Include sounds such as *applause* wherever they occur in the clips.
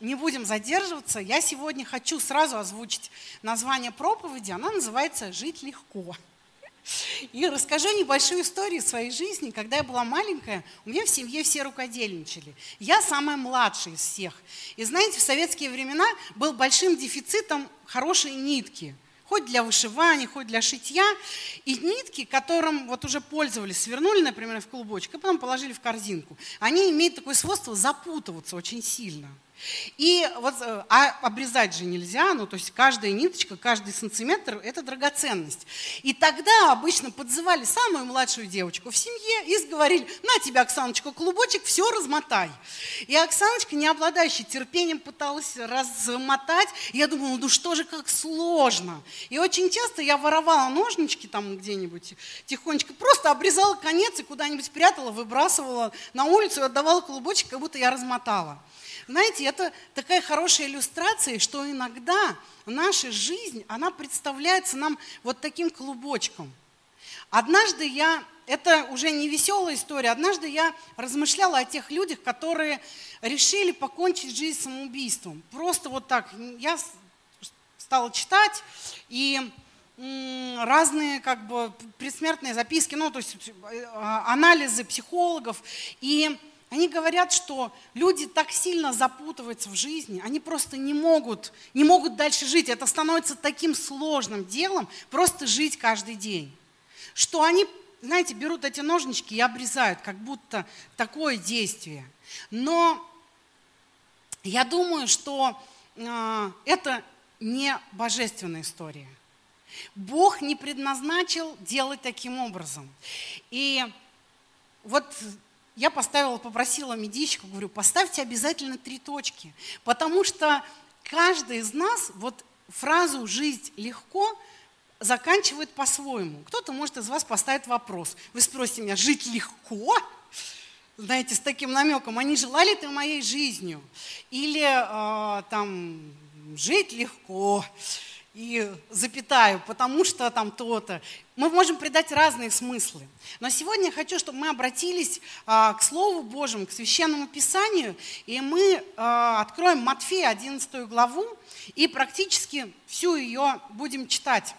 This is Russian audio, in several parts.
не будем задерживаться. Я сегодня хочу сразу озвучить название проповеди. Она называется «Жить легко». И расскажу небольшую историю своей жизни. Когда я была маленькая, у меня в семье все рукодельничали. Я самая младшая из всех. И знаете, в советские времена был большим дефицитом хорошей нитки – хоть для вышивания, хоть для шитья. И нитки, которым вот уже пользовались, свернули, например, в клубочек, и потом положили в корзинку, они имеют такое свойство запутываться очень сильно – и вот, э, а обрезать же нельзя, ну то есть каждая ниточка, каждый сантиметр – это драгоценность. И тогда обычно подзывали самую младшую девочку в семье и говорили, на тебя, Оксаночка, клубочек, все размотай. И Оксаночка, не обладающая терпением, пыталась размотать. Я думала, ну что же, как сложно. И очень часто я воровала ножнички там где-нибудь тихонечко, просто обрезала конец и куда-нибудь прятала, выбрасывала на улицу и отдавала клубочек, как будто я размотала. Знаете, это такая хорошая иллюстрация, что иногда наша жизнь, она представляется нам вот таким клубочком. Однажды я, это уже не веселая история, однажды я размышляла о тех людях, которые решили покончить жизнь самоубийством. Просто вот так. Я стала читать, и разные как бы предсмертные записки, ну то есть э, анализы психологов. И они говорят, что люди так сильно запутываются в жизни, они просто не могут, не могут дальше жить. Это становится таким сложным делом, просто жить каждый день. Что они, знаете, берут эти ножнички и обрезают, как будто такое действие. Но я думаю, что э, это не божественная история. Бог не предназначил делать таким образом. И вот я поставила, попросила медичку, говорю, поставьте обязательно три точки, потому что каждый из нас вот фразу «жить легко» заканчивает по-своему. Кто-то, может, из вас поставить вопрос. Вы спросите меня, жить легко? Знаете, с таким намеком, они желали ты моей жизнью? Или э, там, жить легко? И запятаю, потому что там то-то. Мы можем придать разные смыслы. Но сегодня я хочу, чтобы мы обратились а, к Слову Божьему, к Священному Писанию, и мы а, откроем Матфея 11 главу и практически всю ее будем читать.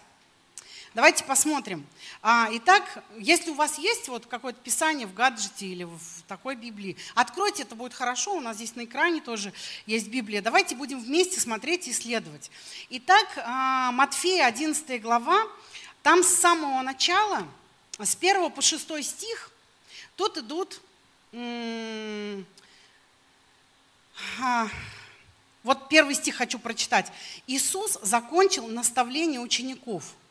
Давайте посмотрим. А, итак, если у вас есть вот какое-то писание в гаджете или в такой Библии, откройте, это будет хорошо. У нас здесь на экране тоже есть Библия. Давайте будем вместе смотреть и исследовать. Итак, а, Матфея, 11 глава, там с самого начала, с 1 по 6 стих, тут идут а, вот первый стих хочу прочитать. Иисус закончил наставление учеников –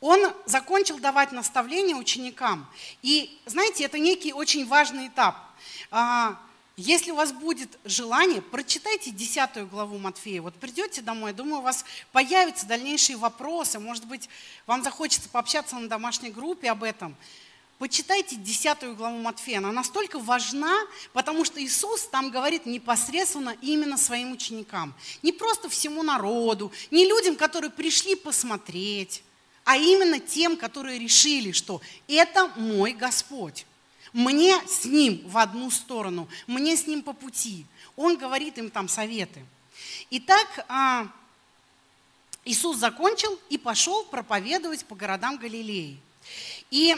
он закончил давать наставления ученикам. И, знаете, это некий очень важный этап. А, если у вас будет желание, прочитайте 10 главу Матфея. Вот придете домой, думаю, у вас появятся дальнейшие вопросы. Может быть, вам захочется пообщаться на домашней группе об этом. Почитайте 10 главу Матфея, она настолько важна, потому что Иисус там говорит непосредственно именно своим ученикам. Не просто всему народу, не людям, которые пришли посмотреть, а именно тем, которые решили, что это мой Господь. Мне с Ним в одну сторону, мне с Ним по пути. Он говорит им там советы. Итак, а, Иисус закончил и пошел проповедовать по городам Галилеи. И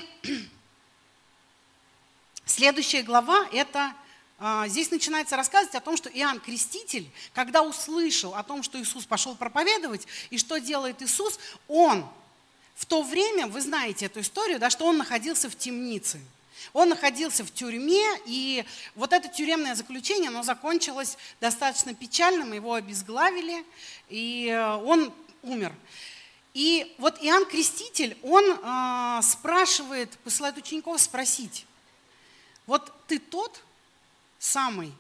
Следующая глава – это а, Здесь начинается рассказывать о том, что Иоанн Креститель, когда услышал о том, что Иисус пошел проповедовать, и что делает Иисус, он в то время, вы знаете эту историю, да, что он находился в темнице. Он находился в тюрьме, и вот это тюремное заключение, оно закончилось достаточно печальным, его обезглавили, и э, он умер. И вот Иоанн Креститель, он э, спрашивает, посылает учеников спросить, вот ты тот самый,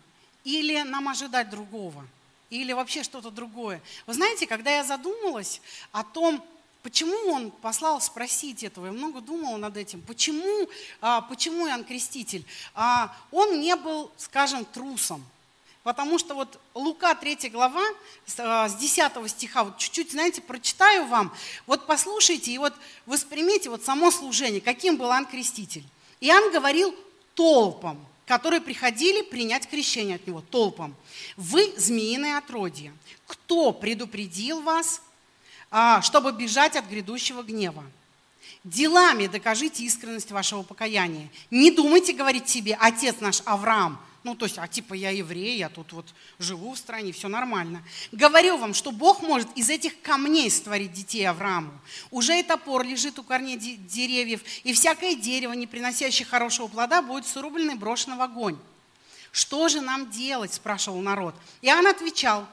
или нам ожидать другого, или вообще что-то другое. Вы знаете, когда я задумалась о том, Почему он послал спросить этого? Я много думала над этим. Почему, а, почему Иоанн Креститель? А, он не был, скажем, трусом. Потому что вот Лука 3 глава с 10 а, стиха, вот чуть-чуть, знаете, прочитаю вам. Вот послушайте и вот воспримите вот само служение, каким был Иоанн Креститель. Иоанн говорил толпам. которые приходили принять крещение от него толпам. Вы змеиное отродье. Кто предупредил вас, а, чтобы бежать от грядущего гнева? Делами докажите искренность вашего покаяния. Не думайте говорить себе, отец наш Авраам, ну, то есть, а типа я еврей, я тут вот живу в стране, все нормально. Говорю вам, что Бог может из этих камней створить детей Аврааму. Уже и топор лежит у корней деревьев, и всякое дерево, не приносящее хорошего плода, будет срублено и брошено в огонь. Что же нам делать, спрашивал народ. И он отвечал,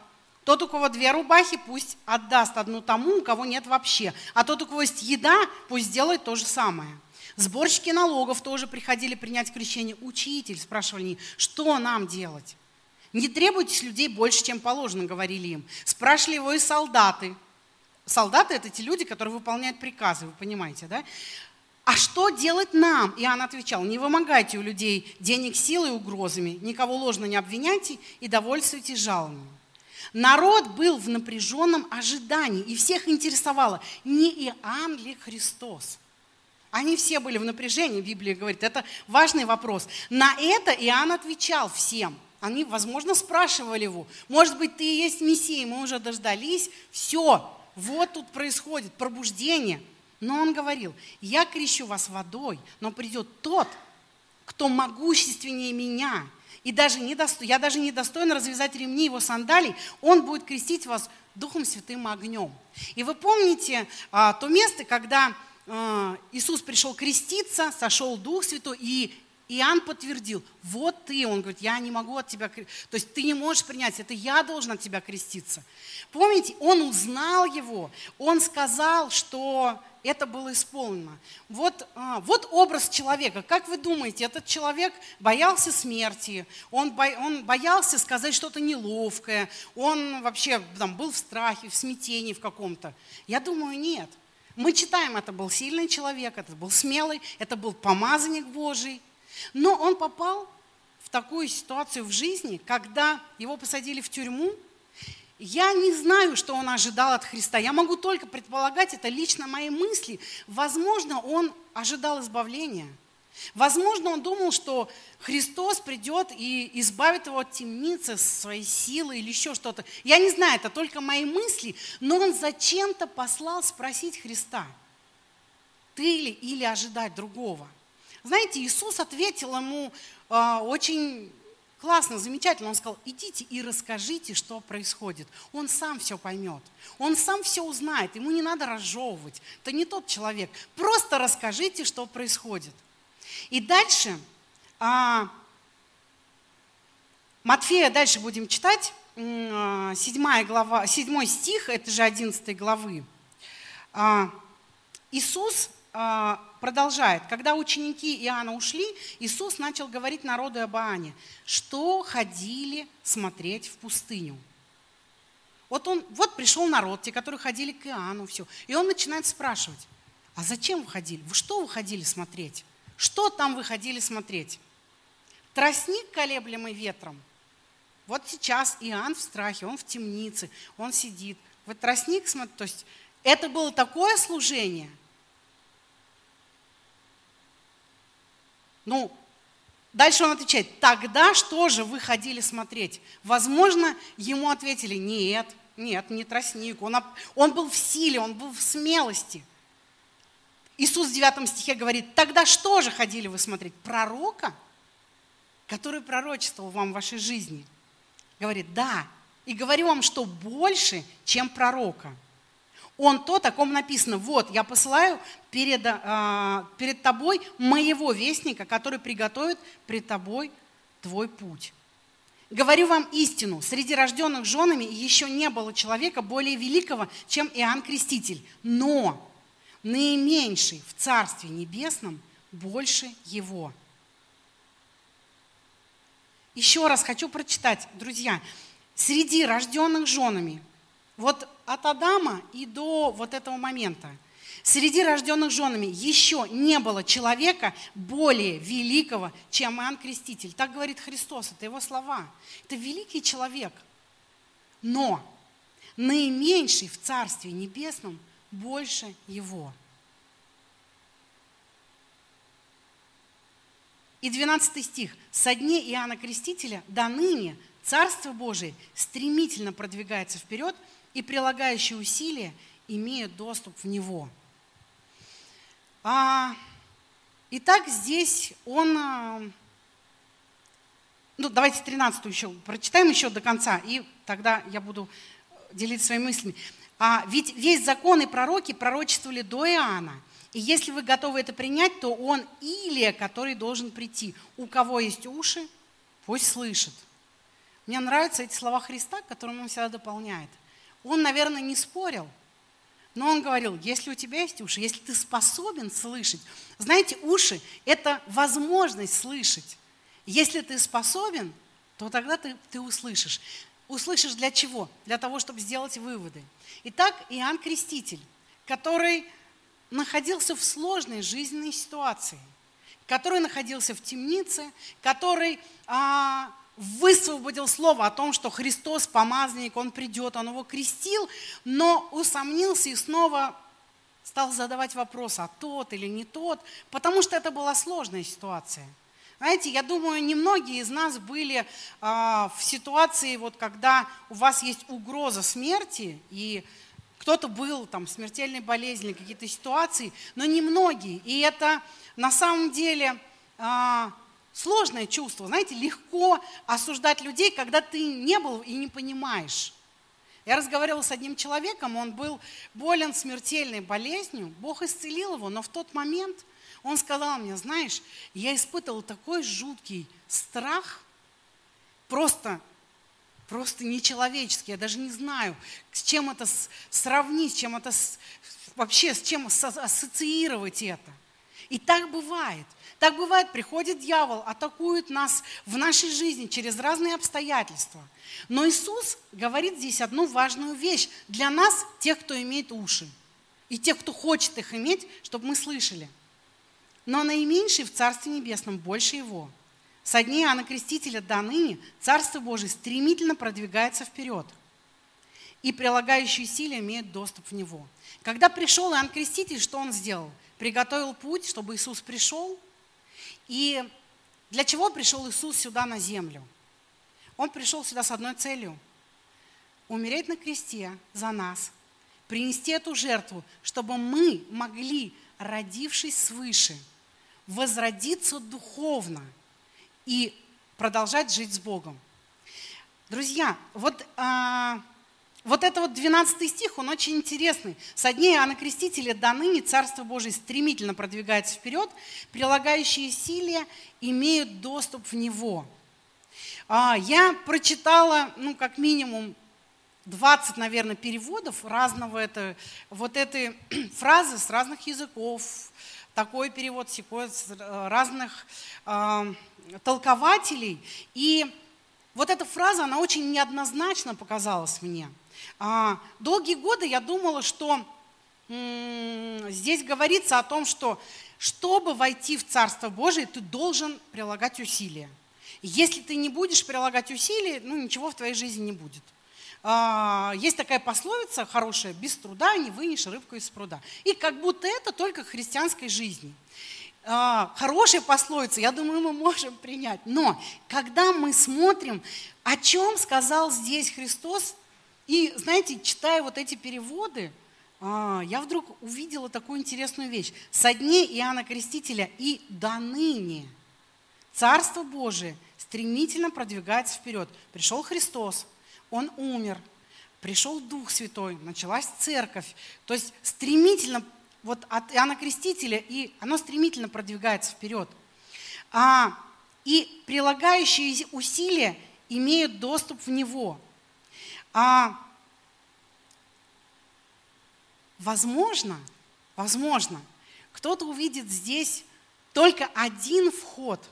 тот, у кого две рубахи, пусть отдаст одну тому, у кого нет вообще. А тот, у кого есть еда, пусть сделает то же самое. Сборщики налогов тоже приходили принять крещение. Учитель, спрашивали они, что нам делать? Не требуйтесь людей больше, чем положено, говорили им. Спрашивали его и солдаты. Солдаты – это те люди, которые выполняют приказы, вы понимаете, да? А что делать нам? И он отвечал, не вымогайте у людей денег силой и угрозами, никого ложно не обвиняйте и довольствуйтесь жалованием. Народ был в напряженном ожидании, и всех интересовало, не Иоанн ли Христос – они все были в напряжении, Библия говорит. Это важный вопрос. На это Иоанн отвечал всем. Они, возможно, спрашивали его, может быть, ты и есть Мессия, мы уже дождались. Все, вот тут происходит пробуждение. Но он говорил, я крещу вас водой, но придет тот, кто могущественнее меня. И даже не досто... я даже не достоин развязать ремни его сандалий, он будет крестить вас Духом Святым огнем. И вы помните а, то место, когда Иисус пришел креститься, сошел Дух Святой, и Иоанн подтвердил, вот ты, он говорит, я не могу от тебя, то есть ты не можешь принять, это я должен от тебя креститься. Помните, он узнал его, он сказал, что это было исполнено. Вот, а, вот образ человека. Как вы думаете, этот человек боялся смерти, он, бо, он боялся сказать что-то неловкое, он вообще там, был в страхе, в смятении в каком-то? Я думаю, нет. Мы читаем, это был сильный человек, это был смелый, это был помазанник Божий. Но он попал в такую ситуацию в жизни, когда его посадили в тюрьму. Я не знаю, что он ожидал от Христа. Я могу только предполагать, это лично мои мысли. Возможно, он ожидал избавления – Возможно, он думал, что Христос придет и избавит его от темницы, своей силы или еще что-то. Я не знаю, это только мои мысли, но он зачем-то послал спросить Христа, ты ли или ожидать другого. Знаете, Иисус ответил ему э, очень классно, замечательно. Он сказал, идите и расскажите, что происходит. Он сам все поймет. Он сам все узнает. Ему не надо разжевывать. Это не тот человек. Просто расскажите, что происходит. И дальше, а, Матфея дальше будем читать, 7, а, глава, 7 стих, это же 11 главы. А, Иисус а, продолжает. Когда ученики Иоанна ушли, Иисус начал говорить народу об Иоанне, что ходили смотреть в пустыню. Вот, он, вот пришел народ, те, которые ходили к Иоанну, все. И он начинает спрашивать, а зачем вы ходили? Вы что вы ходили смотреть? Что там вы ходили смотреть? Тростник, колеблемый ветром. Вот сейчас Иоанн в страхе, он в темнице, он сидит. Вот тростник, то есть это было такое служение. Ну, дальше он отвечает, тогда что же вы ходили смотреть? Возможно, ему ответили, нет, нет, не тростник. Он, он был в силе, он был в смелости – Иисус в 9 стихе говорит, тогда что же ходили вы смотреть? Пророка, который пророчествовал вам в вашей жизни. Говорит, да, и говорю вам, что больше, чем пророка. Он то, о ком написано, вот, я посылаю перед, а, перед тобой моего вестника, который приготовит пред тобой твой путь. Говорю вам истину, среди рожденных женами еще не было человека более великого, чем Иоанн Креститель. Но наименьший в Царстве Небесном больше его. Еще раз хочу прочитать, друзья. Среди рожденных женами, вот от Адама и до вот этого момента, среди рожденных женами еще не было человека более великого, чем Иоанн Креститель. Так говорит Христос, это его слова. Это великий человек. Но наименьший в Царстве Небесном – больше его. И 12 стих. «Со дней Иоанна Крестителя до ныне Царство Божие стремительно продвигается вперед, и прилагающие усилия имеют доступ в него». А, итак, здесь он... А, ну, давайте 13 еще прочитаем еще до конца, и тогда я буду делиться своими мыслями. А, ведь весь закон и пророки пророчествовали до Иоанна – и если вы готовы это принять, то он Илия, который должен прийти. У кого есть уши, пусть слышит. Мне нравятся эти слова Христа, которым он всегда дополняет. Он, наверное, не спорил, но он говорил, если у тебя есть уши, если ты способен слышать. Знаете, уши – это возможность слышать. Если ты способен, то тогда ты, ты услышишь. Услышишь для чего? Для того, чтобы сделать выводы. Итак, Иоанн Креститель, который находился в сложной жизненной ситуации, который находился в темнице, который а, высвободил слово о том, что Христос помазанник, Он придет, Он его крестил, но усомнился и снова стал задавать вопрос, а тот или не тот, потому что это была сложная ситуация. Знаете, я думаю, немногие из нас были а, в ситуации, вот, когда у вас есть угроза смерти, и кто-то был там смертельной болезни, какие-то ситуации, но не многие. И это на самом деле а, сложное чувство. Знаете, легко осуждать людей, когда ты не был и не понимаешь. Я разговаривала с одним человеком, он был болен смертельной болезнью, Бог исцелил его, но в тот момент он сказал мне, знаешь, я испытывал такой жуткий страх, просто просто нечеловеческий. Я даже не знаю, с чем это сравнить, с чем это вообще, с чем ассоциировать это. И так бывает. Так бывает, приходит дьявол, атакует нас в нашей жизни через разные обстоятельства. Но Иисус говорит здесь одну важную вещь для нас, тех, кто имеет уши, и тех, кто хочет их иметь, чтобы мы слышали. Но наименьший в Царстве Небесном больше его – со дней Иоанна Крестителя до ныне Царство Божие стремительно продвигается вперед, и прилагающие силы имеют доступ в него. Когда пришел Иоанн Креститель, что он сделал? Приготовил путь, чтобы Иисус пришел. И для чего пришел Иисус сюда на землю? Он пришел сюда с одной целью – умереть на кресте за нас, принести эту жертву, чтобы мы могли, родившись свыше, возродиться духовно – и продолжать жить с Богом. Друзья, вот, а, вот это вот 12 стих, он очень интересный. Со дней Иоанна Крестителя до ныне Царство Божие стремительно продвигается вперед, прилагающие силы имеют доступ в него. А, я прочитала, ну, как минимум, 20, наверное, переводов разного это, вот этой *clears throat* фразы с разных языков, такой перевод, секой, э, разных э, толкователей. И вот эта фраза, она очень неоднозначно показалась мне. А, долгие годы я думала, что здесь говорится о том, что чтобы войти в Царство Божие, ты должен прилагать усилия. Если ты не будешь прилагать усилия, ну ничего в твоей жизни не будет. А, есть такая пословица хорошая, без труда не вынешь рыбку из пруда. И как будто это только христианской жизни. А, хорошая пословица, я думаю, мы можем принять. Но когда мы смотрим, о чем сказал здесь Христос, и, знаете, читая вот эти переводы, а, я вдруг увидела такую интересную вещь. Со дней Иоанна Крестителя и до ныне Царство Божие стремительно продвигается вперед. Пришел Христос, он умер, пришел Дух Святой, началась церковь. То есть стремительно, вот от Иоанна Крестителя, и оно стремительно продвигается вперед. А, и прилагающие усилия имеют доступ в него. А, возможно, возможно, кто-то увидит здесь только один вход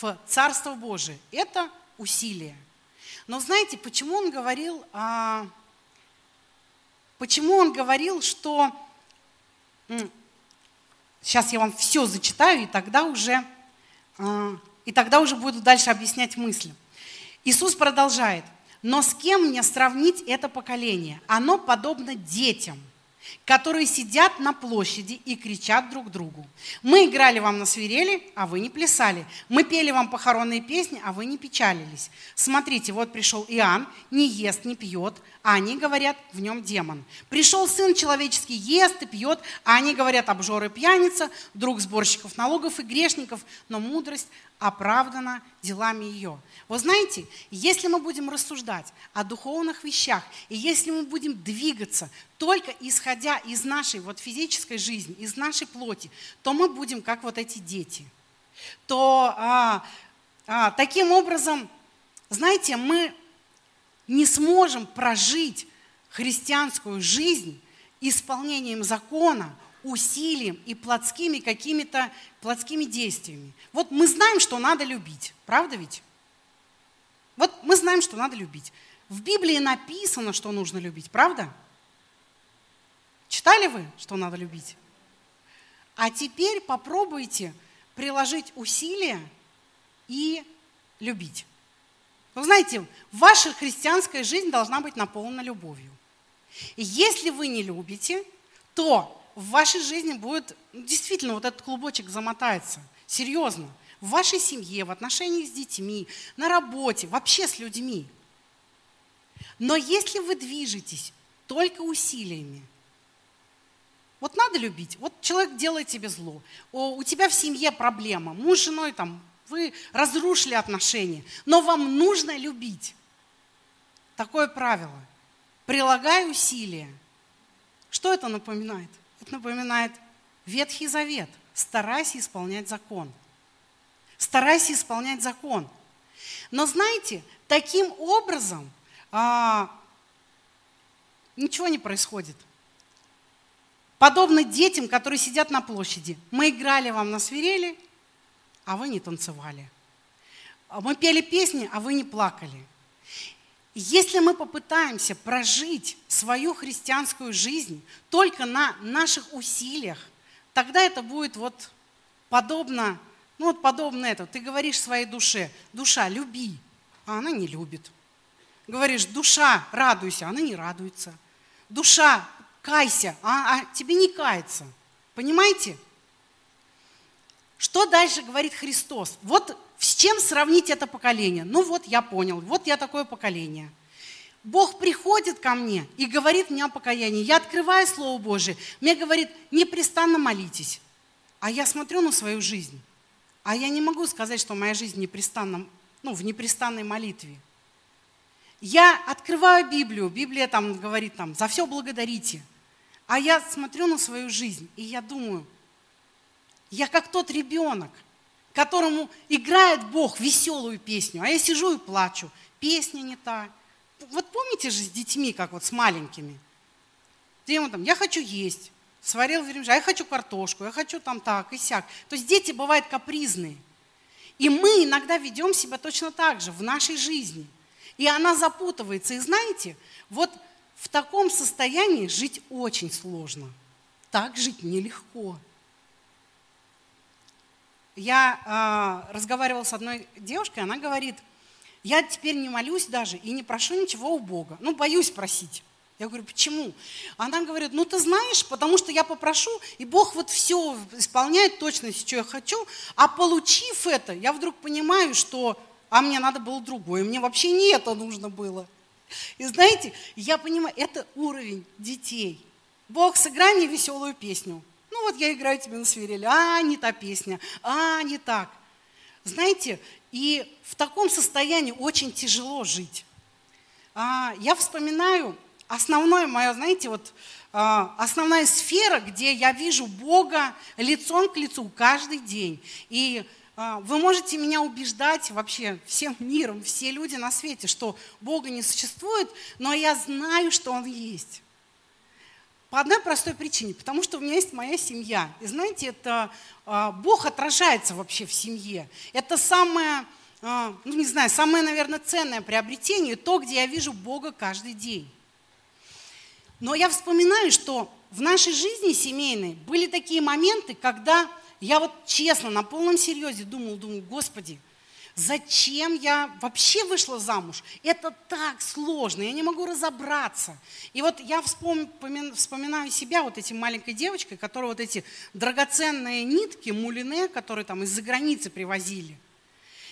в Царство Божие. Это усилие. Но знаете, почему он говорил, а, почему он говорил, что сейчас я вам все зачитаю, и тогда уже, а, и тогда уже буду дальше объяснять мысли. Иисус продолжает. Но с кем мне сравнить это поколение? Оно подобно детям. Которые сидят на площади и кричат друг другу. Мы играли вам на свирели, а вы не плясали. Мы пели вам похоронные песни, а вы не печалились. Смотрите, вот пришел Иоанн, не ест, не пьет, а они говорят, в нем демон. Пришел Сын Человеческий, ест и пьет, а они говорят, обжор и пьяница, друг сборщиков налогов и грешников, но мудрость оправдана делами ее. Вы знаете, если мы будем рассуждать о духовных вещах, и если мы будем двигаться только исходя из нашей вот физической жизни, из нашей плоти, то мы будем как вот эти дети. То а, а, таким образом, знаете, мы не сможем прожить христианскую жизнь исполнением закона, усилием и плотскими какими-то плотскими действиями. Вот мы знаем, что надо любить, правда ведь? Вот мы знаем, что надо любить. В Библии написано, что нужно любить, правда? Читали вы, что надо любить? А теперь попробуйте приложить усилия и любить. Вы знаете, ваша христианская жизнь должна быть наполнена любовью. И если вы не любите, то в вашей жизни будет, ну, действительно, вот этот клубочек замотается. Серьезно. В вашей семье, в отношениях с детьми, на работе, вообще с людьми. Но если вы движетесь только усилиями, вот надо любить. Вот человек делает тебе зло. у тебя в семье проблема. Муж с женой там, вы разрушили отношения. Но вам нужно любить. Такое правило. Прилагай усилия. Что это напоминает? Это напоминает Ветхий Завет. Старайся исполнять закон. Старайся исполнять закон. Но знаете, таким образом а, ничего не происходит. Подобно детям, которые сидят на площади. Мы играли вам на свирели, а вы не танцевали. Мы пели песни, а вы не плакали. Если мы попытаемся прожить свою христианскую жизнь только на наших усилиях, тогда это будет вот подобно, ну вот подобно это. Ты говоришь своей душе, душа, люби, а она не любит. Говоришь, душа, радуйся, она не радуется. Душа, кайся, а, а тебе не кается. Понимаете? Что дальше говорит Христос? Вот с чем сравнить это поколение? Ну вот я понял, вот я такое поколение. Бог приходит ко мне и говорит мне о покаянии. Я открываю Слово Божие, мне говорит, непрестанно молитесь. А я смотрю на свою жизнь, а я не могу сказать, что моя жизнь непрестанно, ну, в непрестанной молитве. Я открываю Библию, Библия там говорит, там, за все благодарите. А я смотрю на свою жизнь, и я думаю, я как тот ребенок – которому играет Бог веселую песню, а я сижу и плачу. Песня не та. Вот помните же с детьми, как вот с маленькими. Ты ему там, я хочу есть, сварил вермишель, а я хочу картошку, я хочу там так и сяк. То есть дети бывают капризные. И мы иногда ведем себя точно так же в нашей жизни. И она запутывается. И знаете, вот в таком состоянии жить очень сложно. Так жить нелегко я э, разговаривала с одной девушкой, она говорит, я теперь не молюсь даже и не прошу ничего у Бога. Ну, боюсь просить. Я говорю, почему? Она говорит, ну ты знаешь, потому что я попрошу, и Бог вот все исполняет точно, что я хочу, а получив это, я вдруг понимаю, что, а мне надо было другое, мне вообще не это нужно было. И знаете, я понимаю, это уровень детей. Бог, сыграй мне веселую песню. Ну вот я играю тебе на свирели, а, не та песня, а, не так. Знаете, и в таком состоянии очень тяжело жить. А, я вспоминаю основное мое, знаете, вот а, основная сфера, где я вижу Бога лицом к лицу каждый день. И а, вы можете меня убеждать вообще всем миром, все люди на свете, что Бога не существует, но я знаю, что Он есть. По одной простой причине, потому что у меня есть моя семья. И знаете, это а, Бог отражается вообще в семье. Это самое, а, ну не знаю, самое, наверное, ценное приобретение, то, где я вижу Бога каждый день. Но я вспоминаю, что в нашей жизни семейной были такие моменты, когда я вот честно, на полном серьезе думал, думал, Господи, Зачем я вообще вышла замуж? Это так сложно, я не могу разобраться. И вот я вспоминаю себя вот этим маленькой девочкой, которая вот эти драгоценные нитки, мулине, которые там из-за границы привозили.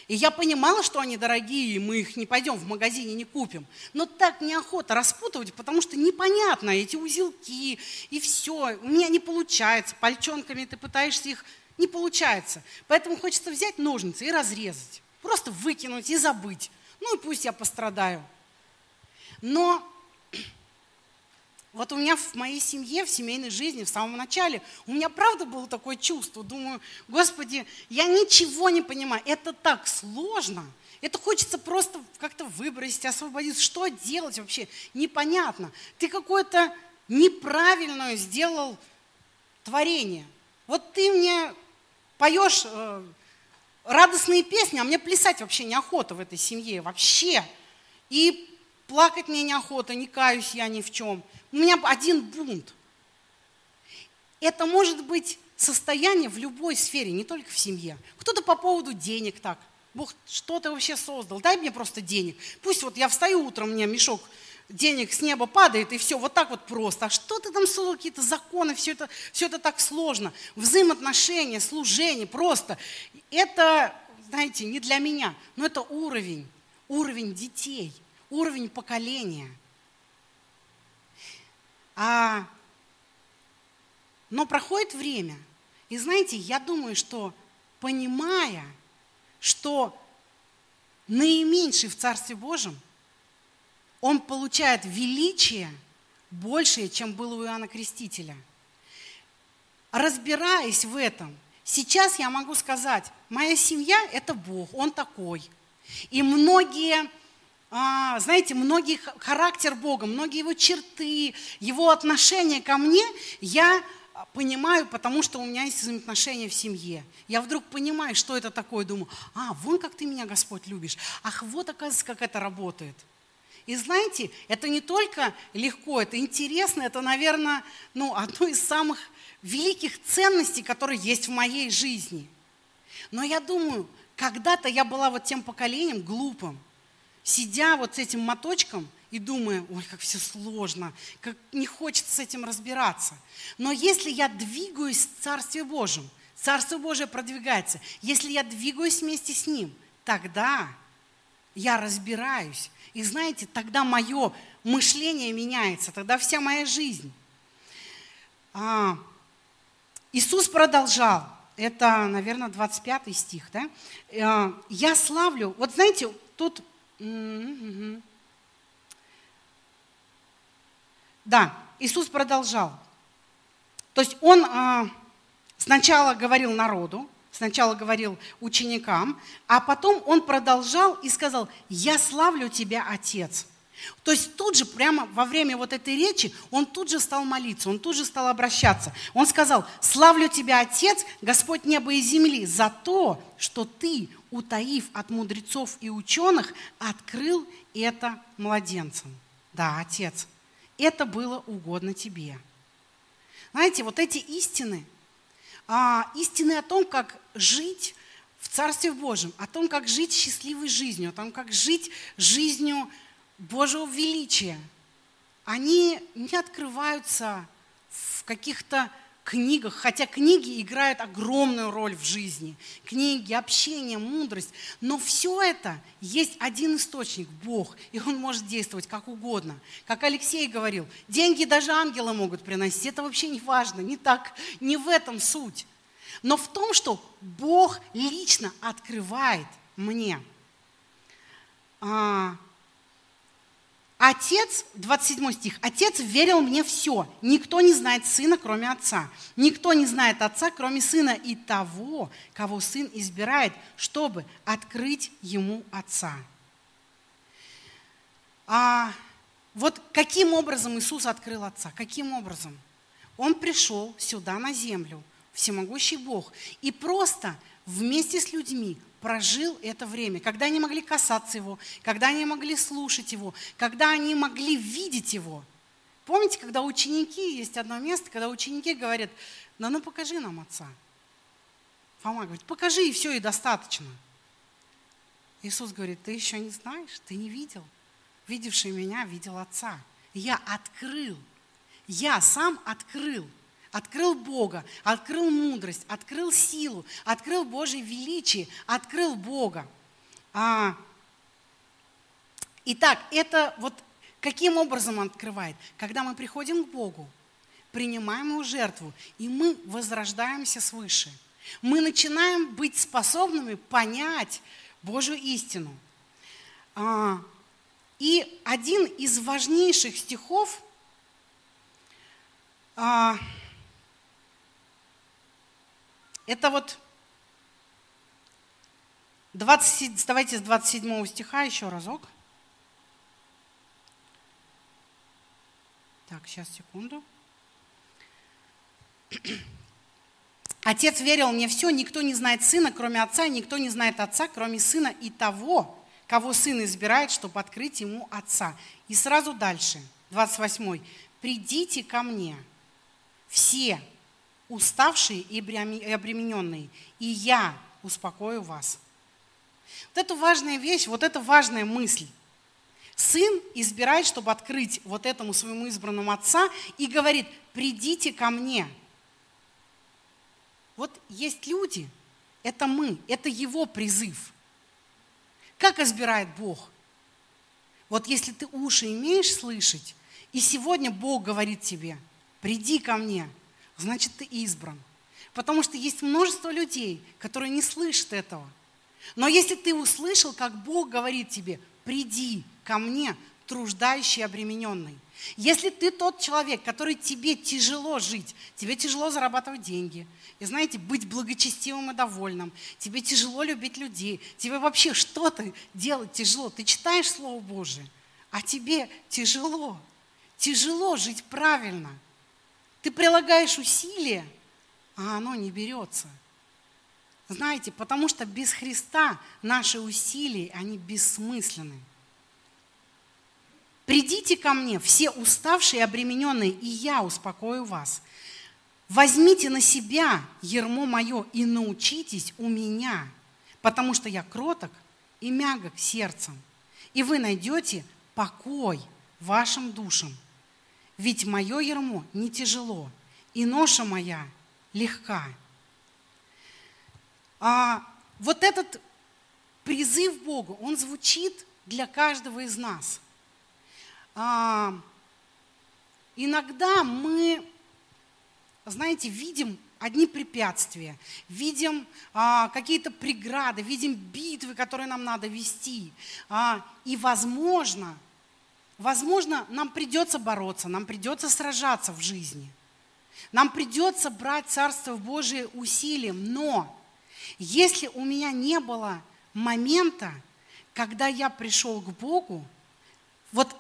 И я понимала, что они дорогие, и мы их не пойдем в магазине, не купим. Но так неохота распутывать, потому что непонятно эти узелки, и все. У меня не получается. Пальчонками ты пытаешься их, не получается. Поэтому хочется взять ножницы и разрезать. Просто выкинуть и забыть. Ну и пусть я пострадаю. Но *clears throat* вот у меня в моей семье, в семейной жизни, в самом начале, у меня правда было такое чувство. Думаю, Господи, я ничего не понимаю. Это так сложно. Это хочется просто как-то выбросить, освободиться. Что делать вообще? Непонятно. Ты какое-то неправильное сделал творение. Вот ты мне поешь э, радостные песни, а мне плясать вообще неохота в этой семье, вообще. И плакать мне неохота, не каюсь я ни в чем. У меня один бунт. Это может быть состояние в любой сфере, не только в семье. Кто-то по поводу денег так. Бог, что ты вообще создал? Дай мне просто денег. Пусть вот я встаю утром, меня мешок денег с неба падает, и все, вот так вот просто. А что ты там создал, какие-то законы, все это, все это так сложно. Взаимоотношения, служение, просто. Это, знаете, не для меня, но это уровень, уровень детей, уровень поколения. А, но проходит время, и знаете, я думаю, что понимая, что наименьший в Царстве Божьем он получает величие большее, чем было у Иоанна Крестителя. Разбираясь в этом, сейчас я могу сказать, моя семья – это Бог, Он такой. И многие, а, знаете, многие характер Бога, многие его черты, его отношение ко мне я понимаю, потому что у меня есть взаимоотношения в семье. Я вдруг понимаю, что это такое, думаю, а, вон как ты меня, Господь, любишь. Ах, вот, оказывается, как это работает. И знаете, это не только легко, это интересно, это, наверное, ну, одно из самых великих ценностей, которые есть в моей жизни. Но я думаю, когда-то я была вот тем поколением глупым, сидя вот с этим моточком и думая, ой, как все сложно, как не хочется с этим разбираться. Но если я двигаюсь в Царстве Божьем, Царство Божие продвигается, если я двигаюсь вместе с Ним, тогда я разбираюсь, и знаете, тогда мое мышление меняется, тогда вся моя жизнь. А, Иисус продолжал, это, наверное, 25 стих, да? А, я славлю, вот знаете, тут... Да, Иисус продолжал. То есть он а, сначала говорил народу, Сначала говорил ученикам, а потом он продолжал и сказал, я славлю тебя, Отец. То есть тут же, прямо во время вот этой речи, он тут же стал молиться, он тут же стал обращаться. Он сказал, славлю тебя, Отец, Господь неба и земли, за то, что ты, утаив от мудрецов и ученых, открыл это младенцам. Да, Отец, это было угодно тебе. Знаете, вот эти истины, а, истины о том, как жить в Царстве Божьем, о том, как жить счастливой жизнью, о том, как жить жизнью Божьего величия, они не открываются в каких-то книгах, хотя книги играют огромную роль в жизни. Книги, общение, мудрость. Но все это есть один источник, Бог, и Он может действовать как угодно. Как Алексей говорил, деньги даже ангелы могут приносить. Это вообще не важно, не так, не в этом суть. Но в том, что Бог лично открывает мне. А, Отец, 27 стих, Отец верил мне все. Никто не знает Сына, кроме Отца. Никто не знает Отца, кроме Сына и того, кого Сын избирает, чтобы открыть Ему Отца. А вот каким образом Иисус открыл Отца? Каким образом? Он пришел сюда на землю, всемогущий Бог, и просто вместе с людьми прожил это время, когда они могли касаться Его, когда они могли слушать Его, когда они могли видеть Его. Помните, когда ученики, есть одно место, когда ученики говорят, ну ну покажи нам Отца. Фома говорит, покажи и все, и достаточно. Иисус говорит, ты еще не знаешь, ты не видел. Видевший меня видел Отца. Я открыл. Я сам открыл. Открыл Бога, открыл мудрость, открыл силу, открыл Божье величие, открыл Бога. А, итак, это вот каким образом он открывает? Когда мы приходим к Богу, принимаем Его жертву, и мы возрождаемся свыше. Мы начинаем быть способными понять Божью истину. А, и один из важнейших стихов а, это вот 20, давайте с 27 стиха еще разок. Так, сейчас, секунду. *clears throat* Отец верил мне все, никто не знает сына, кроме отца, и никто не знает отца, кроме сына и того, кого сын избирает, чтобы открыть ему отца. И сразу дальше, 28. «Придите ко мне, все уставшие и обремененные, и я успокою вас». Вот это важная вещь, вот это важная мысль. Сын избирает, чтобы открыть вот этому своему избранному отца и говорит, придите ко мне. Вот есть люди, это мы, это его призыв. Как избирает Бог? Вот если ты уши имеешь слышать, и сегодня Бог говорит тебе, приди ко мне, значит ты избран. Потому что есть множество людей, которые не слышат этого. Но если ты услышал, как Бог говорит тебе, приди ко мне, труждающий и обремененный. Если ты тот человек, который тебе тяжело жить, тебе тяжело зарабатывать деньги, и знаете, быть благочестивым и довольным, тебе тяжело любить людей, тебе вообще что-то делать тяжело, ты читаешь Слово Божие, а тебе тяжело, тяжело жить правильно. Ты прилагаешь усилия, а оно не берется – знаете, потому что без Христа наши усилия, они бессмысленны. Придите ко мне, все уставшие и обремененные, и я успокою вас. Возьмите на себя ермо мое и научитесь у меня, потому что я кроток и мягок сердцем, и вы найдете покой вашим душам. Ведь мое ермо не тяжело, и ноша моя легка. А, вот этот призыв Богу, он звучит для каждого из нас. А, иногда мы, знаете, видим одни препятствия, видим а, какие-то преграды, видим битвы, которые нам надо вести. А, и, возможно, возможно, нам придется бороться, нам придется сражаться в жизни. Нам придется брать Царство Божие усилием, но если у меня не было момента, когда я пришел к Богу, вот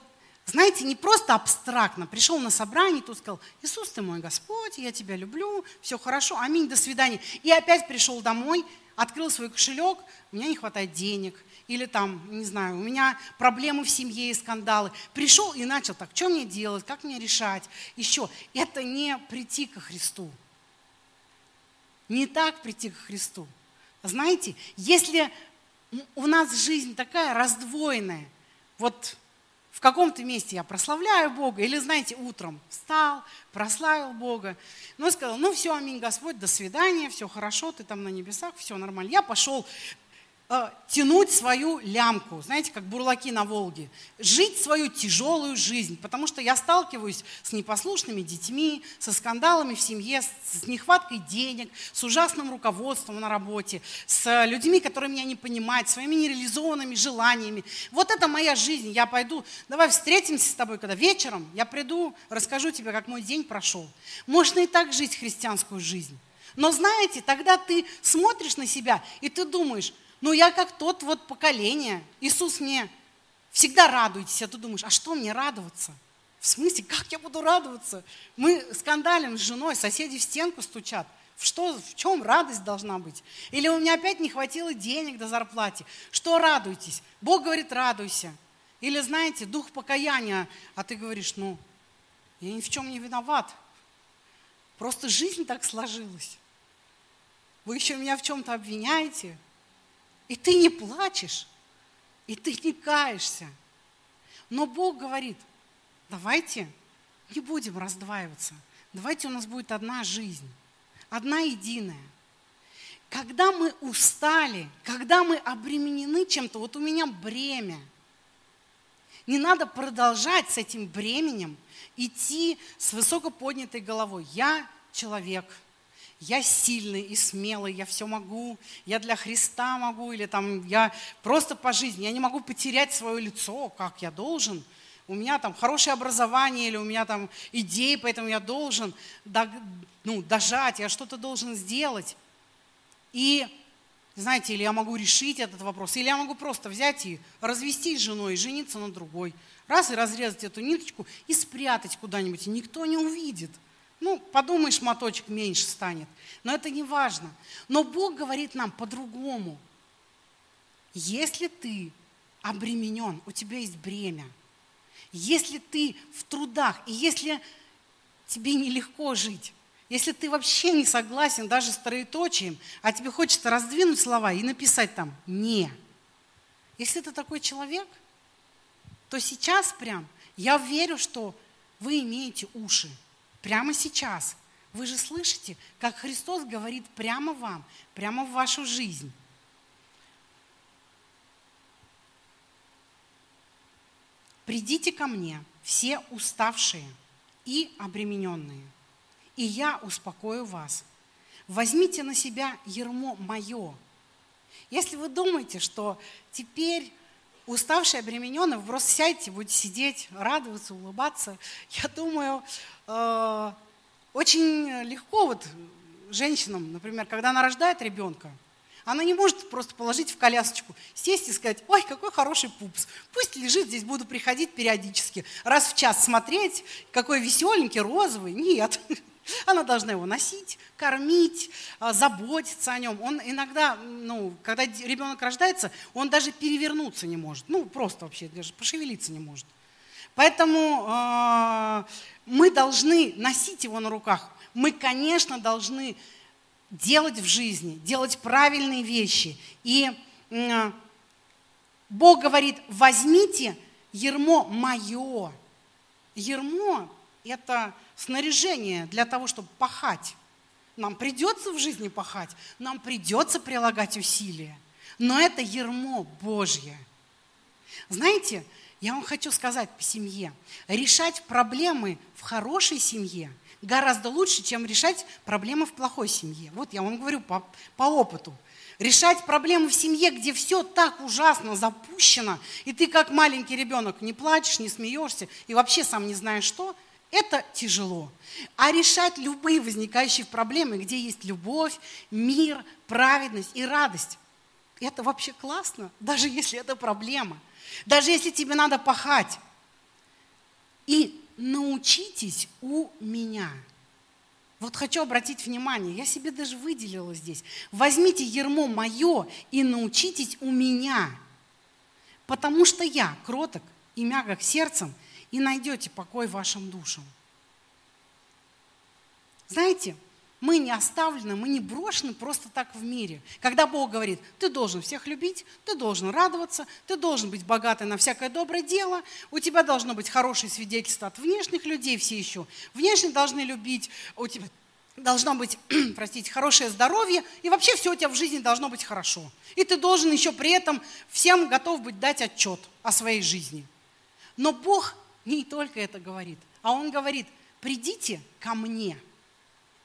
знаете, не просто абстрактно, пришел на собрание, тут сказал, Иисус, ты мой Господь, я тебя люблю, все хорошо, аминь, до свидания. И опять пришел домой, открыл свой кошелек, у меня не хватает денег, или там, не знаю, у меня проблемы в семье и скандалы. Пришел и начал так, что мне делать, как мне решать, еще. Это не прийти ко Христу. Не так прийти к Христу. Знаете, если у нас жизнь такая раздвоенная, вот в каком-то месте я прославляю Бога, или, знаете, утром встал, прославил Бога, ну, сказал, ну, все, аминь, Господь, до свидания, все хорошо, ты там на небесах, все нормально. Я пошел Э, тянуть свою лямку, знаете, как бурлаки на Волге, жить свою тяжелую жизнь, потому что я сталкиваюсь с непослушными детьми, со скандалами в семье, с нехваткой денег, с ужасным руководством на работе, с людьми, которые меня не понимают, своими нереализованными желаниями. Вот это моя жизнь, я пойду, давай встретимся с тобой, когда вечером я приду, расскажу тебе, как мой день прошел. Можно и так жить христианскую жизнь. Но знаете, тогда ты смотришь на себя, и ты думаешь, ну, я как тот вот поколение. Иисус мне всегда радуйтесь. А ты думаешь, а что мне радоваться? В смысле, как я буду радоваться? Мы скандалим с женой, соседи в стенку стучат. В, что, в чем радость должна быть? Или у меня опять не хватило денег до зарплаты? Что радуйтесь? Бог говорит, радуйся. Или, знаете, дух покаяния, а ты говоришь, ну, я ни в чем не виноват. Просто жизнь так сложилась. Вы еще меня в чем-то обвиняете. И ты не плачешь. и ты не каешься. Но Бог говорит, давайте не будем раздваиваться. Давайте у нас будет одна жизнь, одна единая. Когда мы устали, когда мы обременены чем-то, вот у меня бремя, не надо продолжать с этим бременем идти с высоко поднятой головой. Я человек – я сильный и смелый, я все могу, я для Христа могу, или там я просто по жизни, я не могу потерять свое лицо, как я должен. У меня там хорошее образование, или у меня там идеи, поэтому я должен ну, дожать, я что-то должен сделать. И, знаете, или я могу решить этот вопрос, или я могу просто взять и развестись с женой, и жениться на другой. Раз и разрезать эту ниточку и спрятать куда-нибудь, и никто не увидит – ну, подумаешь, моточек меньше станет. Но это не важно. Но Бог говорит нам по-другому. Если ты обременен, у тебя есть бремя, если ты в трудах, и если тебе нелегко жить, если ты вообще не согласен даже с троеточием, а тебе хочется раздвинуть слова и написать там «не». Если ты такой человек, то сейчас прям я верю, что вы имеете уши – прямо сейчас. Вы же слышите, как Христос говорит прямо вам, прямо в вашу жизнь. Придите ко мне, все уставшие и обремененные, и я успокою вас. Возьмите на себя ермо мое. Если вы думаете, что теперь уставшие, обремененные, вы просто сядете, будете сидеть, радоваться, улыбаться, я думаю, Э, очень легко вот женщинам, например, когда она рождает ребенка, она не может просто положить в колясочку, сесть и сказать, ой, какой хороший пупс, пусть лежит здесь, буду приходить периодически, раз в час смотреть, какой веселенький, розовый. Нет, *laughs* она должна его носить, кормить, э, заботиться о нем. Он иногда, ну, когда ребенок рождается, он даже перевернуться не может, ну, просто вообще даже пошевелиться не может. Поэтому э, мы должны носить его на руках. Мы, конечно, должны делать в жизни, делать правильные вещи. И э, Бог говорит, возьмите ермо мое. Ермо – это снаряжение для того, чтобы пахать. Нам придется в жизни пахать, нам придется прилагать усилия. Но это ермо Божье. Знаете, я вам хочу сказать по семье. Решать проблемы в хорошей семье гораздо лучше, чем решать проблемы в плохой семье. Вот я вам говорю по, по опыту. Решать проблемы в семье, где все так ужасно запущено, и ты как маленький ребенок не плачешь, не смеешься и вообще сам не знаешь что, это тяжело. А решать любые возникающие проблемы, где есть любовь, мир, праведность и радость, это вообще классно, даже если это проблема. Даже если тебе надо пахать. И научитесь у меня. Вот хочу обратить внимание, я себе даже выделила здесь. Возьмите ермо мое и научитесь у меня. Потому что я кроток и мягок сердцем, и найдете покой вашим душам. Знаете, мы не оставлены, мы не брошены просто так в мире. Когда Бог говорит, ты должен всех любить, ты должен радоваться, ты должен быть богатый на всякое доброе дело, у тебя должно быть хорошее свидетельство от внешних людей все еще. Внешне должны любить, у тебя должно быть, *clears throat* простите, хорошее здоровье, и вообще все у тебя в жизни должно быть хорошо. И ты должен еще при этом всем готов быть дать отчет о своей жизни. Но Бог не только это говорит, а Он говорит, придите ко мне –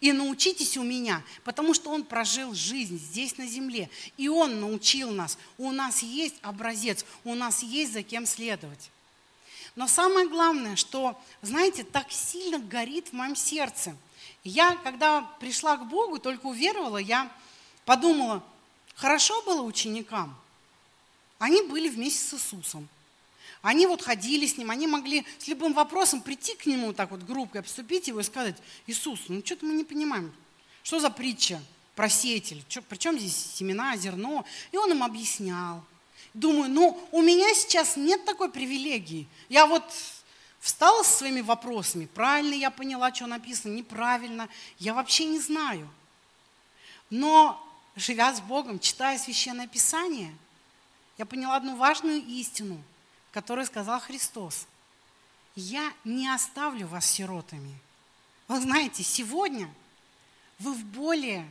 и научитесь у меня, потому что он прожил жизнь здесь на земле. И он научил нас. У нас есть образец, у нас есть за кем следовать. Но самое главное, что, знаете, так сильно горит в моем сердце. Я, когда пришла к Богу, только уверовала, я подумала, хорошо было ученикам. Они были вместе с Иисусом. Они вот ходили с ним, они могли с любым вопросом прийти к нему так вот группой, обступить его и сказать, Иисус, ну что-то мы не понимаем, что за притча про сеятель, причем здесь семена, зерно. И он им объяснял. Думаю, ну у меня сейчас нет такой привилегии. Я вот встала со своими вопросами, правильно я поняла, что написано, неправильно, я вообще не знаю. Но живя с Богом, читая Священное Писание – я поняла одну важную истину, которую сказал Христос. Я не оставлю вас сиротами. Вы знаете, сегодня вы в более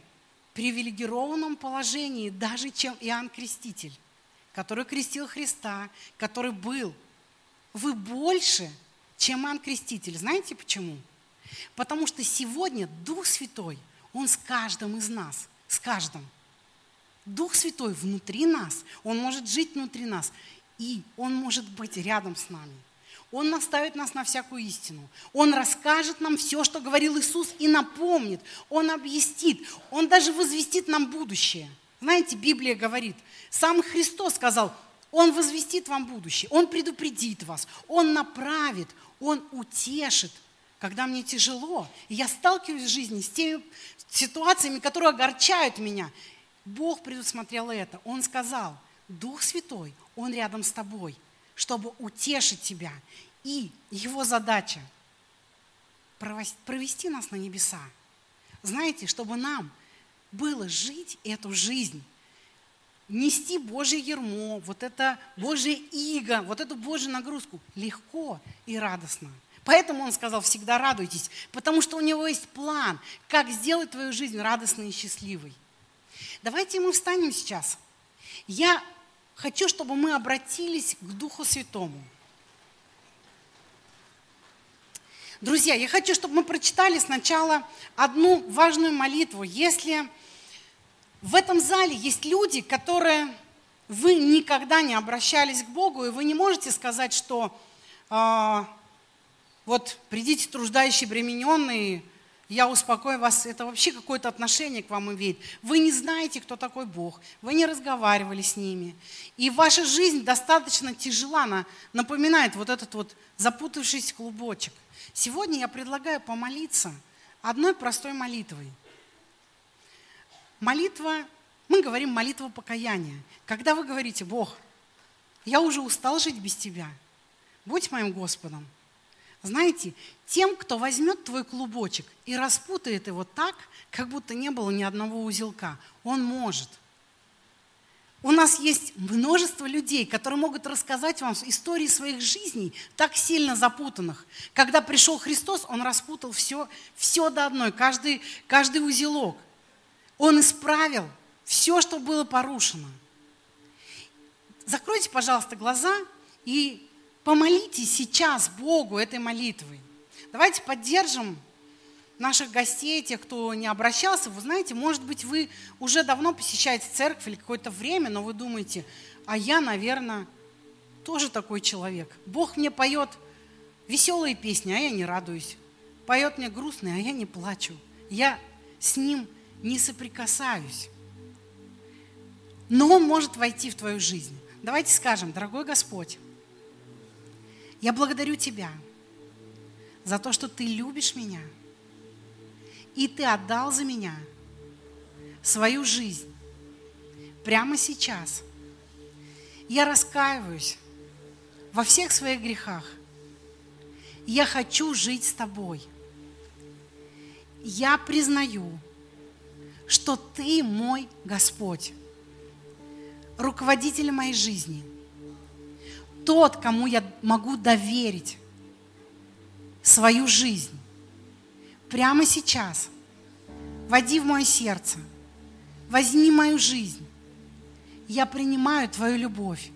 привилегированном положении, даже чем Иоанн Креститель, который крестил Христа, который был. Вы больше, чем Иоанн Креститель. Знаете почему? Потому что сегодня Дух Святой, Он с каждым из нас, с каждым. Дух Святой внутри нас, Он может жить внутри нас, и Он может быть рядом с нами. Он наставит нас на всякую истину. Он расскажет нам все, что говорил Иисус, и напомнит. Он объяснит. Он даже возвестит нам будущее. Знаете, Библия говорит, сам Христос сказал, Он возвестит вам будущее, Он предупредит вас, Он направит, Он утешит, когда мне тяжело, и я сталкиваюсь в жизни с теми ситуациями, которые огорчают меня. Бог предусмотрел это. Он сказал, Дух Святой, Он рядом с тобой, чтобы утешить тебя. И Его задача провести нас на небеса. Знаете, чтобы нам было жить эту жизнь, нести Божье ермо, вот это Божье иго, вот эту Божью нагрузку легко и радостно. Поэтому он сказал, всегда радуйтесь, потому что у него есть план, как сделать твою жизнь радостной и счастливой. Давайте мы встанем сейчас. Я хочу, чтобы мы обратились к Духу Святому. Друзья, я хочу, чтобы мы прочитали сначала одну важную молитву. Если в этом зале есть люди, которые вы никогда не обращались к Богу, и вы не можете сказать, что э, вот придите труждающие, бремененные, я успокою вас, это вообще какое-то отношение к вам имеет. Вы не знаете, кто такой Бог, вы не разговаривали с ними. И ваша жизнь достаточно тяжела, она напоминает вот этот вот запутавшийся клубочек. Сегодня я предлагаю помолиться одной простой молитвой. Молитва, мы говорим молитва покаяния. Когда вы говорите, Бог, я уже устал жить без Тебя, будь моим Господом – знаете, тем, кто возьмет твой клубочек и распутает его так, как будто не было ни одного узелка, он может. У нас есть множество людей, которые могут рассказать вам истории своих жизней, так сильно запутанных. Когда пришел Христос, Он распутал все, все до одной, каждый, каждый узелок. Он исправил все, что было порушено. Закройте, пожалуйста, глаза и Помолитесь сейчас Богу этой молитвой. Давайте поддержим наших гостей, тех, кто не обращался. Вы знаете, может быть, вы уже давно посещаете церковь или какое-то время, но вы думаете, а я, наверное, тоже такой человек. Бог мне поет веселые песни, а я не радуюсь. Поет мне грустные, а я не плачу. Я с ним не соприкасаюсь. Но он может войти в твою жизнь. Давайте скажем, дорогой Господь, я благодарю Тебя за то, что Ты любишь меня, и Ты отдал за меня свою жизнь прямо сейчас. Я раскаиваюсь во всех своих грехах. Я хочу жить с Тобой. Я признаю, что Ты мой Господь, руководитель моей жизни – тот, кому я могу доверить свою жизнь. Прямо сейчас. Води в мое сердце. Возьми мою жизнь. Я принимаю Твою любовь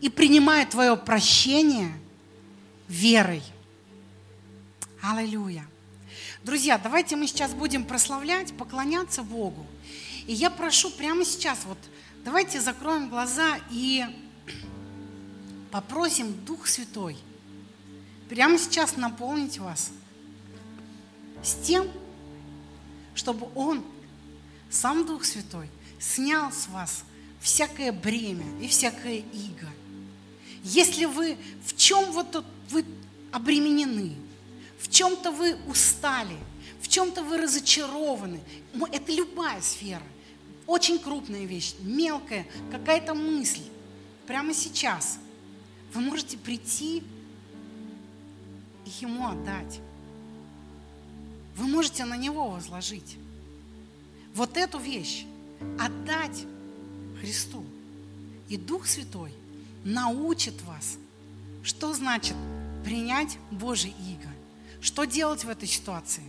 и принимаю Твое прощение верой. Аллилуйя. Друзья, давайте мы сейчас будем прославлять, поклоняться Богу. И я прошу прямо сейчас, вот давайте закроем глаза и попросим Дух Святой прямо сейчас наполнить вас с тем, чтобы Он, сам Дух Святой, снял с вас всякое бремя и всякое иго. Если вы в чем вот вы обременены, в чем-то вы устали, в чем-то вы разочарованы, это любая сфера, очень крупная вещь, мелкая, какая-то мысль, прямо сейчас – вы можете прийти и Ему отдать. Вы можете на Него возложить. Вот эту вещь отдать Христу. И Дух Святой научит вас, что значит принять Божий иго, что делать в этой ситуации.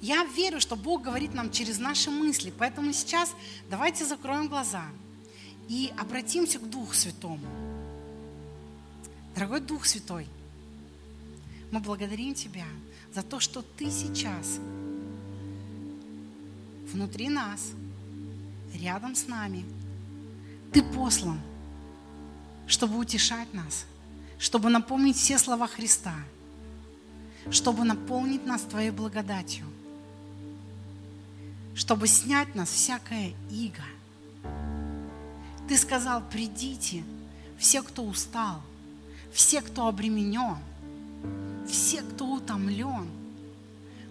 Я верю, что Бог говорит нам через наши мысли, поэтому сейчас давайте закроем глаза и обратимся к Духу Святому. Дорогой Дух Святой, мы благодарим Тебя за то, что Ты сейчас внутри нас, рядом с нами. Ты послан, чтобы утешать нас, чтобы напомнить все слова Христа, чтобы наполнить нас Твоей благодатью, чтобы снять нас всякое иго. Ты сказал, придите, все, кто устал, все, кто обременен, все, кто утомлен,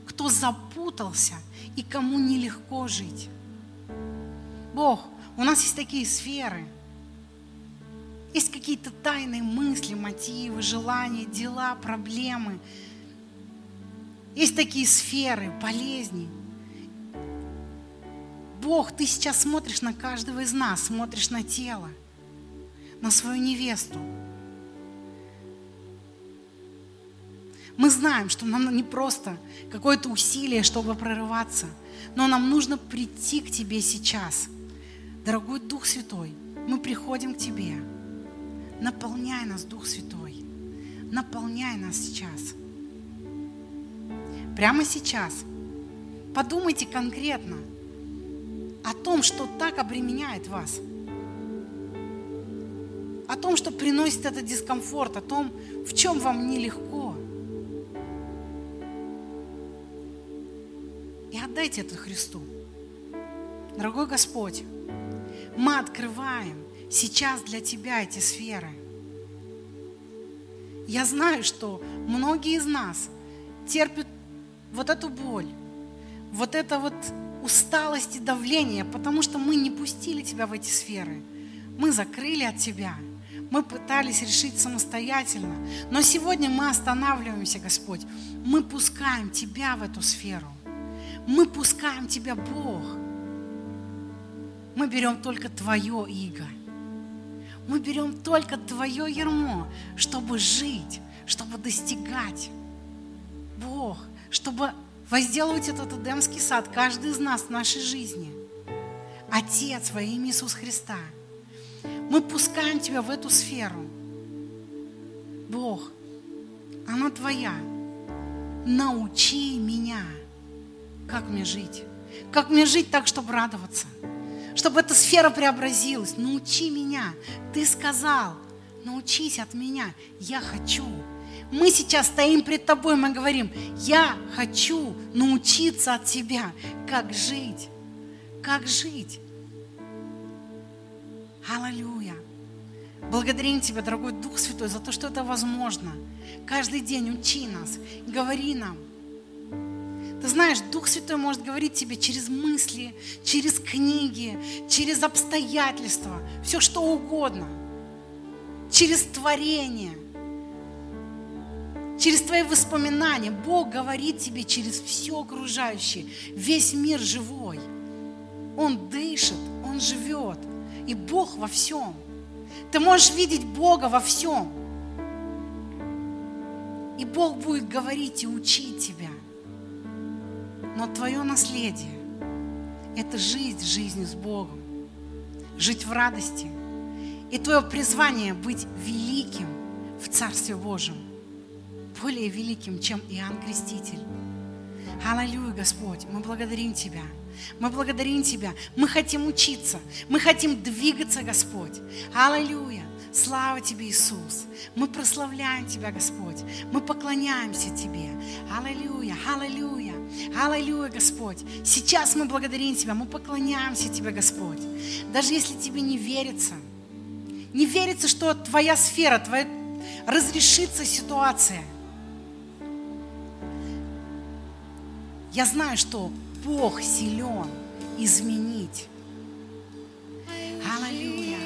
кто запутался и кому нелегко жить. Бог, у нас есть такие сферы, есть какие-то тайные мысли, мотивы, желания, дела, проблемы. Есть такие сферы, болезни. Бог, ты сейчас смотришь на каждого из нас, смотришь на тело, на свою невесту. Мы знаем, что нам не просто какое-то усилие, чтобы прорываться, но нам нужно прийти к Тебе сейчас. Дорогой Дух Святой, мы приходим к Тебе. Наполняй нас, Дух Святой. Наполняй нас сейчас. Прямо сейчас. Подумайте конкретно о том, что так обременяет вас. О том, что приносит этот дискомфорт, о том, в чем вам нелегко. И отдайте это Христу. Дорогой Господь, мы открываем сейчас для Тебя эти сферы. Я знаю, что многие из нас терпят вот эту боль, вот это вот усталость и давление, потому что мы не пустили Тебя в эти сферы. Мы закрыли от Тебя. Мы пытались решить самостоятельно. Но сегодня мы останавливаемся, Господь. Мы пускаем Тебя в эту сферу. Мы пускаем Тебя, Бог. Мы берем только Твое иго. Мы берем только Твое ермо, чтобы жить, чтобы достигать. Бог, чтобы возделывать этот Эдемский сад, каждый из нас в нашей жизни. Отец во имя Иисуса Христа, мы пускаем Тебя в эту сферу. Бог, она Твоя. Научи меня, как мне жить. Как мне жить так, чтобы радоваться. Чтобы эта сфера преобразилась. Научи меня. Ты сказал, научись от меня. Я хочу. Мы сейчас стоим пред тобой, мы говорим, я хочу научиться от тебя, как жить, как жить. Аллилуйя. Благодарим Тебя, дорогой Дух Святой, за то, что это возможно. Каждый день учи нас, говори нам. Ты знаешь, Дух Святой может говорить тебе через мысли, через книги, через обстоятельства, все что угодно, через творение – через твои воспоминания. Бог говорит тебе через все окружающее. Весь мир живой. Он дышит, он живет. И Бог во всем. Ты можешь видеть Бога во всем. И Бог будет говорить и учить тебя. Но твое наследие – это жить жизнью с Богом, жить в радости. И твое призвание – быть великим в Царстве Божьем – более великим, чем Иоанн Креститель. Аллилуйя, Господь, мы благодарим Тебя. Мы благодарим Тебя. Мы хотим учиться. Мы хотим двигаться, Господь. Аллилуйя. Слава Тебе, Иисус. Мы прославляем Тебя, Господь. Мы поклоняемся Тебе. Аллилуйя, аллилуйя, аллилуйя, Господь. Сейчас мы благодарим Тебя, мы поклоняемся Тебе, Господь. Даже если Тебе не верится, не верится, что Твоя сфера, Твоя разрешится ситуация. Я знаю, что Бог силен изменить. Аллилуйя.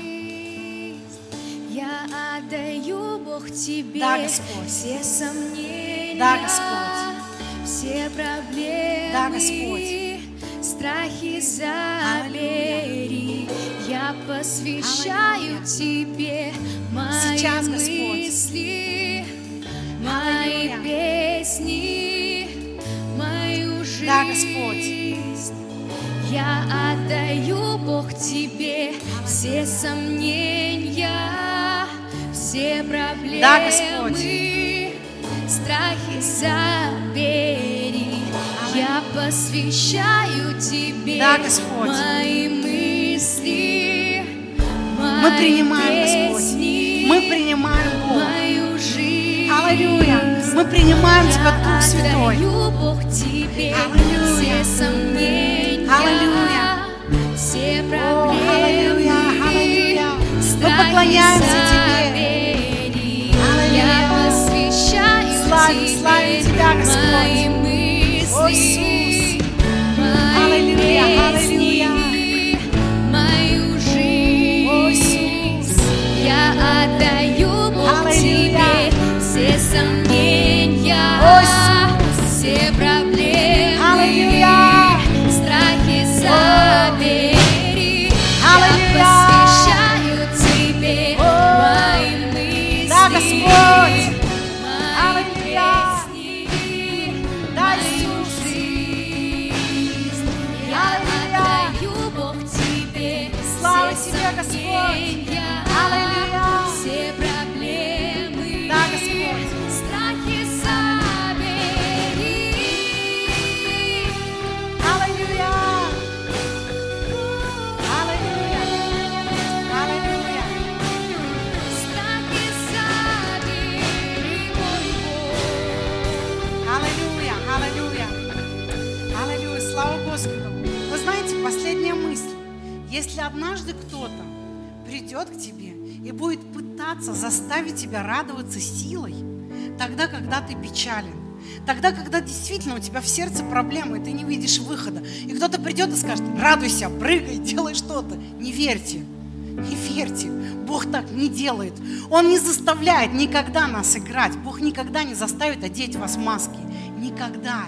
Я отдаю Бог Тебе да, Господь. все сомнения, да, Господь. Все проблемы. Да, Господь. страхи забери. Я посвящаю Тебе мои Сейчас, Господь. мысли, мои Аллилуйя. песни, мою жизнь. Да, Господь. Я отдаю, Бог, Тебе все сомнения, все проблемы, Да, Господь. Страхи забери. Я посвящаю Тебе Да, Господь. мои мысли, Мы мои принимаем, Господь. песни, Мы принимаем, Бог. мою жизнь. Аллилуйя. Мы принимаем Тебя, Дух Святой. Бог, Тебе Аллилуйя. все сомнения, Аллилуйя. все О, проблемы, аллилуйя, аллилуйя. Мы поклоняемся Тебе. Славим, славим Тебя, Господь. О, Иисус. Аллилуйя, аллилуйя. Последняя мысль. Если однажды кто-то придет к тебе и будет пытаться заставить тебя радоваться силой, тогда, когда ты печален, тогда, когда действительно у тебя в сердце проблемы, и ты не видишь выхода, и кто-то придет и скажет, радуйся, прыгай, делай что-то, не верьте. Не верьте, Бог так не делает. Он не заставляет никогда нас играть. Бог никогда не заставит одеть вас маски. Никогда.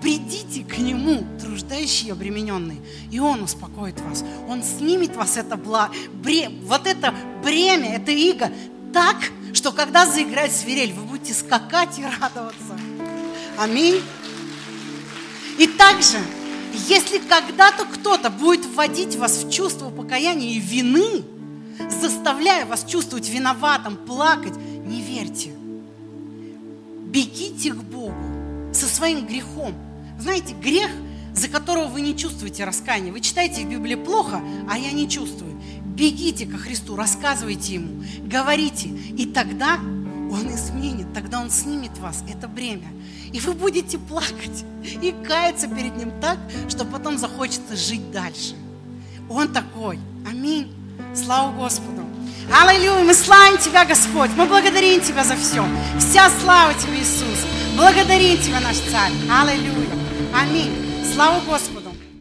Придите к Нему, труждающие и обремененные, и Он успокоит вас. Он снимет вас это бла... бре... вот это бремя, это иго так, что когда заиграет свирель, вы будете скакать и радоваться. Аминь. И также, если когда-то кто-то будет вводить вас в чувство покаяния и вины, заставляя вас чувствовать виноватым, плакать, не верьте. Бегите к Богу со своим грехом. Знаете, грех, за которого вы не чувствуете раскаяния. Вы читаете в Библии плохо, а я не чувствую. Бегите ко Христу, рассказывайте Ему, говорите, и тогда Он изменит, тогда Он снимет вас, это бремя. И вы будете плакать и каяться перед Ним так, что потом захочется жить дальше. Он такой. Аминь. Слава Господу. Аллилуйя. Мы славим Тебя, Господь. Мы благодарим Тебя за все. Вся слава Тебе, Иисус. Благодарим Тебя, наш Царь. Аллилуйя. Аминь. Слава Господу.